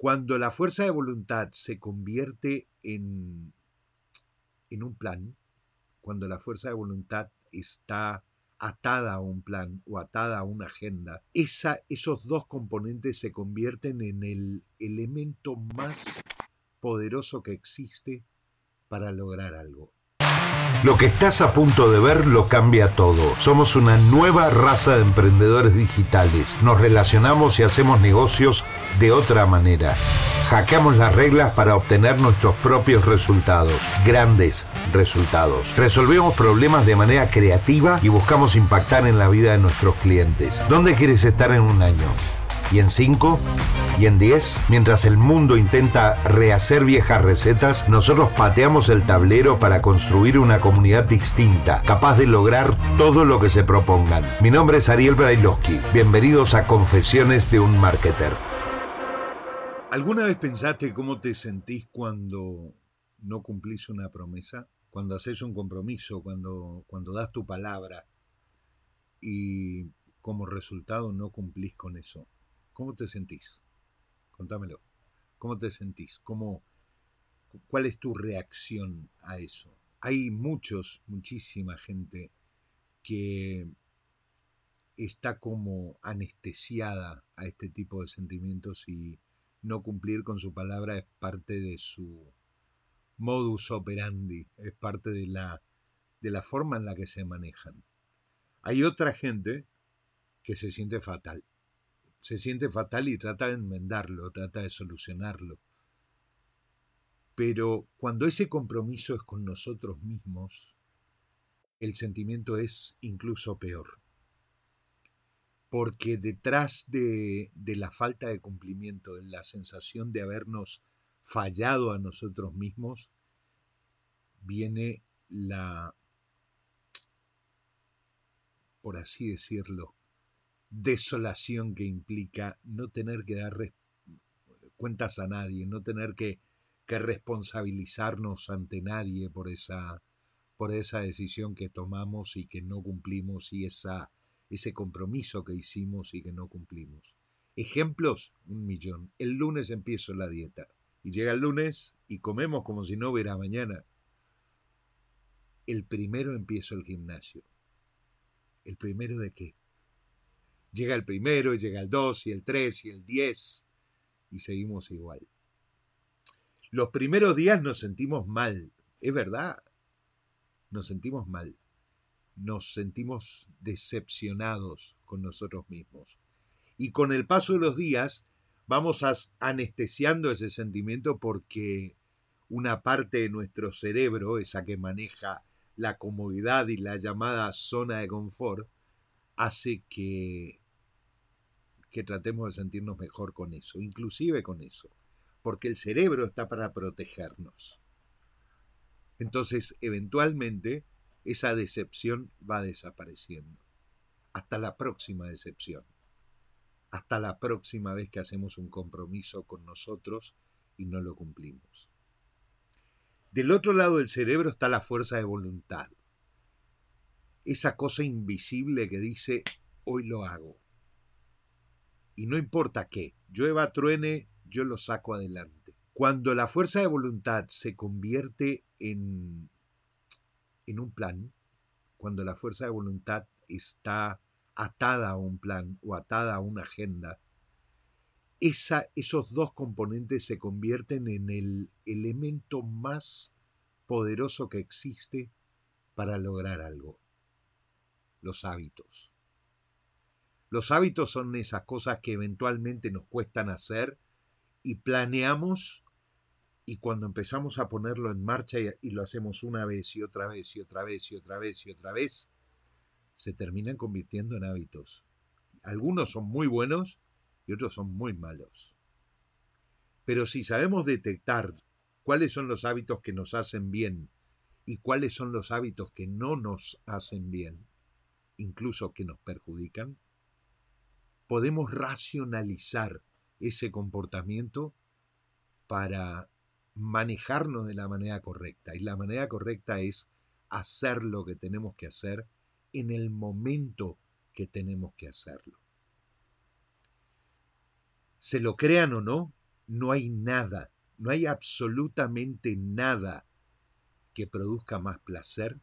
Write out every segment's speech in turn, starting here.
Cuando la fuerza de voluntad se convierte en, en un plan, cuando la fuerza de voluntad está atada a un plan o atada a una agenda, esa, esos dos componentes se convierten en el elemento más poderoso que existe para lograr algo. Lo que estás a punto de ver lo cambia todo. Somos una nueva raza de emprendedores digitales. Nos relacionamos y hacemos negocios de otra manera. Hackeamos las reglas para obtener nuestros propios resultados, grandes resultados. Resolvemos problemas de manera creativa y buscamos impactar en la vida de nuestros clientes. ¿Dónde quieres estar en un año? Y en 5 y en 10, mientras el mundo intenta rehacer viejas recetas, nosotros pateamos el tablero para construir una comunidad distinta, capaz de lograr todo lo que se propongan. Mi nombre es Ariel Brailovsky. Bienvenidos a Confesiones de un Marketer. ¿Alguna vez pensaste cómo te sentís cuando no cumplís una promesa? Cuando haces un compromiso, cuando, cuando das tu palabra y como resultado no cumplís con eso. ¿Cómo te sentís? Contámelo. ¿Cómo te sentís? ¿Cómo, ¿Cuál es tu reacción a eso? Hay muchos, muchísima gente que está como anestesiada a este tipo de sentimientos y no cumplir con su palabra es parte de su modus operandi, es parte de la, de la forma en la que se manejan. Hay otra gente que se siente fatal se siente fatal y trata de enmendarlo, trata de solucionarlo. Pero cuando ese compromiso es con nosotros mismos, el sentimiento es incluso peor. Porque detrás de, de la falta de cumplimiento, de la sensación de habernos fallado a nosotros mismos, viene la, por así decirlo, desolación que implica no tener que dar cuentas a nadie, no tener que, responsabilizarnos ante nadie por esa, por esa decisión que tomamos y que no cumplimos y esa, ese compromiso que hicimos y que no cumplimos. Ejemplos, un millón. El lunes empiezo la dieta y llega el lunes y comemos como si no hubiera mañana. El primero empiezo el gimnasio. ¿El primero de qué? Llega el primero, y llega el dos, y el tres, y el diez, y seguimos igual. Los primeros días nos sentimos mal, es verdad, nos sentimos mal, nos sentimos decepcionados con nosotros mismos. Y con el paso de los días vamos anestesiando ese sentimiento porque una parte de nuestro cerebro, esa que maneja la comodidad y la llamada zona de confort, hace que que tratemos de sentirnos mejor con eso, inclusive con eso, porque el cerebro está para protegernos. Entonces, eventualmente, esa decepción va desapareciendo. Hasta la próxima decepción. Hasta la próxima vez que hacemos un compromiso con nosotros y no lo cumplimos. Del otro lado del cerebro está la fuerza de voluntad. Esa cosa invisible que dice, hoy lo hago y no importa qué, llueva, truene, yo lo saco adelante. Cuando la fuerza de voluntad se convierte en, en un plan, cuando la fuerza de voluntad está atada a un plan o atada a una agenda, esa, esos dos componentes se convierten en el elemento más poderoso que existe para lograr algo, los hábitos. Los hábitos son esas cosas que eventualmente nos cuestan hacer y planeamos y cuando empezamos a ponerlo en marcha y, lo hacemos una vez y otra vez y otra vez y otra vez y otra vez, se terminan convirtiendo en hábitos. Algunos son muy buenos y otros son muy malos. Pero si sabemos detectar cuáles son los hábitos que nos hacen bien y cuáles son los hábitos que no nos hacen bien, incluso que nos perjudican, podemos racionalizar ese comportamiento para manejarnos de la manera correcta. Y la manera correcta es hacer lo que tenemos que hacer en el momento que tenemos que hacerlo. Se lo crean o no, No hay nada, no hay absolutamente nada que produzca más placer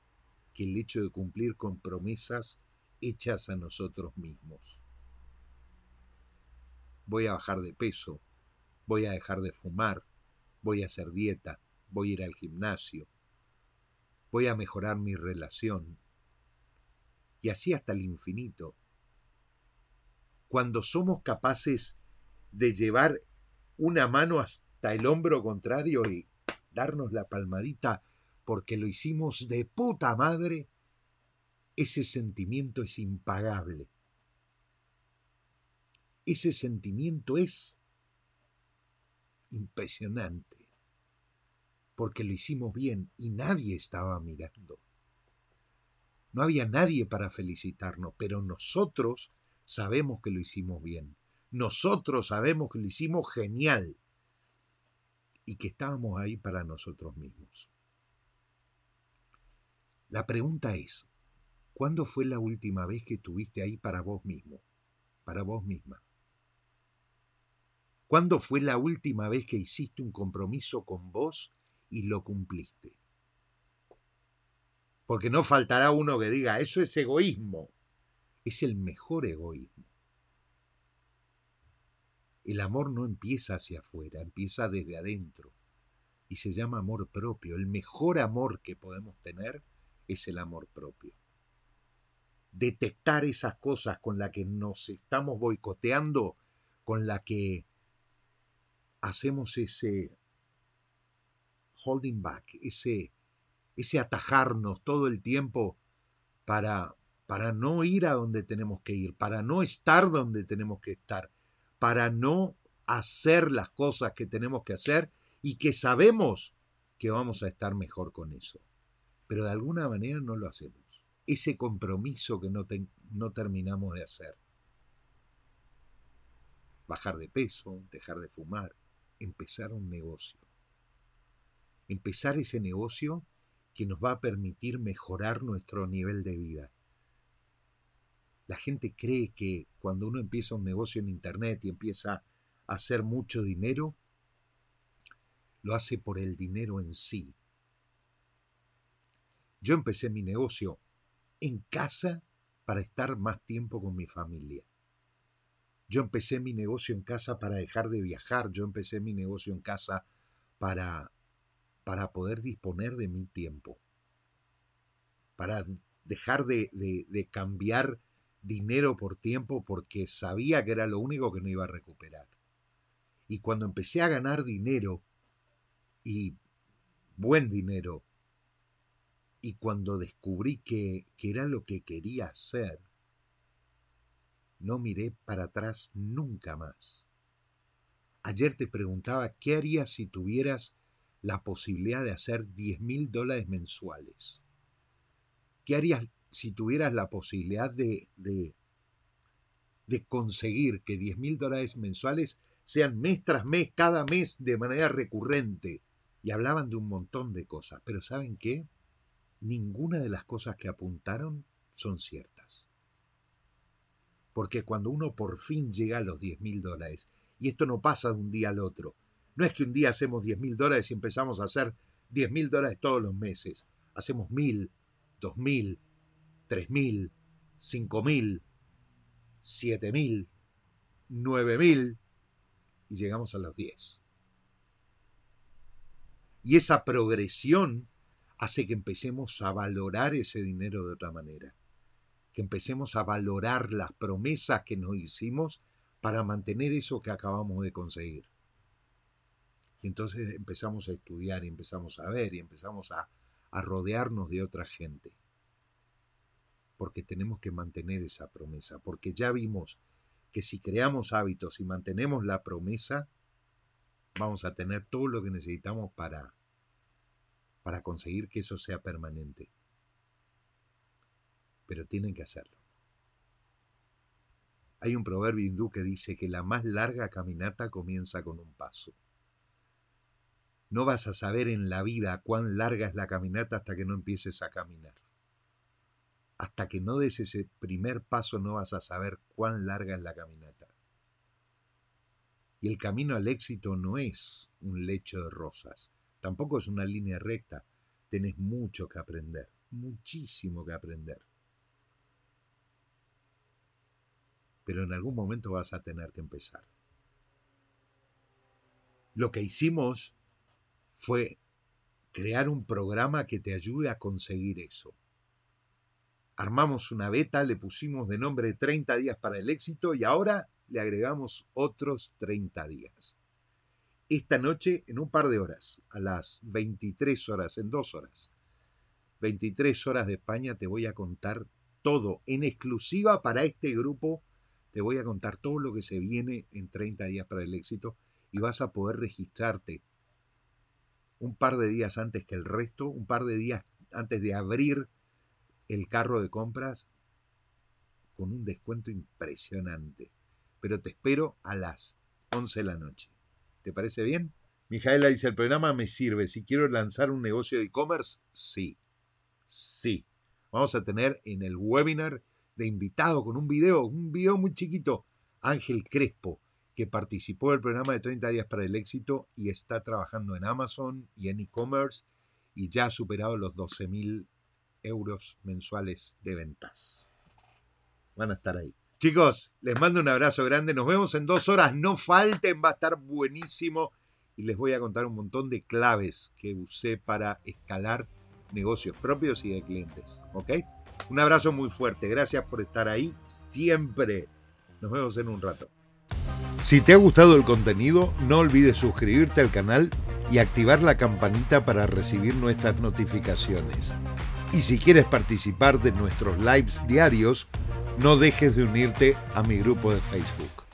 que el hecho de cumplir con promesas hechas a nosotros mismos. Voy a bajar de peso, voy a dejar de fumar, voy a hacer dieta, voy a ir al gimnasio, voy a mejorar mi relación, y así hasta el infinito. Cuando somos capaces de llevar una mano hasta el hombro contrario y darnos la palmadita porque lo hicimos de puta madre, ese sentimiento es impagable. Ese sentimiento es impresionante, porque lo hicimos bien y nadie estaba mirando. No había nadie para felicitarnos, pero nosotros sabemos que lo hicimos bien. Nosotros sabemos que lo hicimos genial y que estábamos ahí para nosotros mismos. La pregunta es, ¿cuándo fue la última vez que estuviste ahí para vos mismo, para vos misma? ¿Cuándo fue la última vez que hiciste un compromiso con vos y lo cumpliste? Porque no faltará uno que diga, eso es egoísmo. Es el mejor egoísmo. El amor no empieza hacia afuera, empieza desde adentro. Y se llama amor propio. El mejor amor que podemos tener es el amor propio. Detectar esas cosas con las que nos estamos boicoteando, con las que hacemos ese holding back, ese, ese atajarnos todo el tiempo para, para no ir a donde tenemos que ir, para no estar donde tenemos que estar, para no hacer las cosas que tenemos que hacer y que sabemos que vamos a estar mejor con eso pero de alguna manera no lo hacemos. Ese compromiso que no, no terminamos de hacer. Bajar de peso, dejar de fumar, empezar un negocio. Empezar ese negocio que nos va a permitir mejorar nuestro nivel de vida. La gente cree que cuando uno empieza un negocio en Internet y empieza a hacer mucho dinero, lo hace por el dinero en sí, yo empecé mi negocio en casa para estar más tiempo con mi familia. Yo empecé mi negocio en casa para dejar de viajar. Yo empecé mi negocio en casa para, para poder disponer de mi tiempo. Para dejar de, de cambiar dinero por tiempo porque sabía que era lo único que no iba a recuperar. Y cuando empecé a ganar dinero, y buen dinero, y cuando descubrí que, era lo que quería hacer, no miré para atrás nunca más. Ayer te preguntaba qué harías si tuvieras la posibilidad de hacer 10 mil dólares mensuales. ¿Qué harías si tuvieras la posibilidad de, de, de conseguir que 10 mil dólares mensuales sean mes tras mes, cada mes de manera recurrente? Y hablaban de un montón de cosas, pero ¿saben qué? Ninguna de las cosas que apuntaron son ciertas. Porque cuando uno por fin llega a los 10 mil dólares, y esto no pasa de un día al otro, no es que un día hacemos 10 mil dólares y empezamos a hacer 10 mil dólares todos los meses, hacemos mil, dos mil, tres mil, cinco mil, siete mil, nueve mil, y llegamos a los 10. Y esa progresión hace que empecemos a valorar ese dinero de otra manera, que empecemos a valorar las promesas que nos hicimos para mantener eso que acabamos de conseguir. Y entonces empezamos a estudiar y empezamos a ver y empezamos a, a rodearnos de otra gente. Porque tenemos que mantener esa promesa, porque ya vimos que si creamos hábitos y mantenemos la promesa, vamos a tener todo lo que necesitamos para para conseguir que eso sea permanente. Pero tienen que hacerlo. Hay un proverbio hindú que dice que la más larga caminata comienza con un paso. No vas a saber en la vida cuán larga es la caminata hasta que no empieces a caminar. Hasta que no des ese primer paso no vas a saber cuán larga es la caminata. Y el camino al éxito no es un lecho de rosas, tampoco es una línea recta. Tenés mucho que aprender, muchísimo que aprender. Pero en algún momento vas a tener que empezar. Lo que hicimos fue crear un programa que te ayude a conseguir eso. Armamos una beta, le pusimos de nombre 30 días para el éxito y ahora le agregamos otros 30 días. Esta noche, en un par de horas, a las 23 horas, en dos horas, 23 horas de España, te voy a contar todo en exclusiva para este grupo. Te voy a contar todo lo que se viene en 30 días para el éxito y vas a poder registrarte un par de días antes que el resto, un par de días antes de abrir el carro de compras con un descuento impresionante. Pero te espero a las 11 de la noche. ¿Te parece bien? Mijaela dice, el programa me sirve. Si quiero lanzar un negocio de e-commerce, sí. Sí. Vamos a tener en el webinar de invitado con un video, un video muy chiquito, Ángel Crespo, que participó del programa de 30 días para el éxito y está trabajando en Amazon y en e-commerce y ya ha superado los 12 mil euros mensuales de ventas. Van a estar ahí. Chicos, les mando un abrazo grande. Nos vemos en dos horas. No falten, va a estar buenísimo. Y les voy a contar un montón de claves que usé para escalar negocios propios y de clientes. ¿Ok? Un abrazo muy fuerte. Gracias por estar ahí siempre. Nos vemos en un rato. Si te ha gustado el contenido, no olvides suscribirte al canal y activar la campanita para recibir nuestras notificaciones. Y si quieres participar de nuestros lives diarios, no dejes de unirte a mi grupo de Facebook.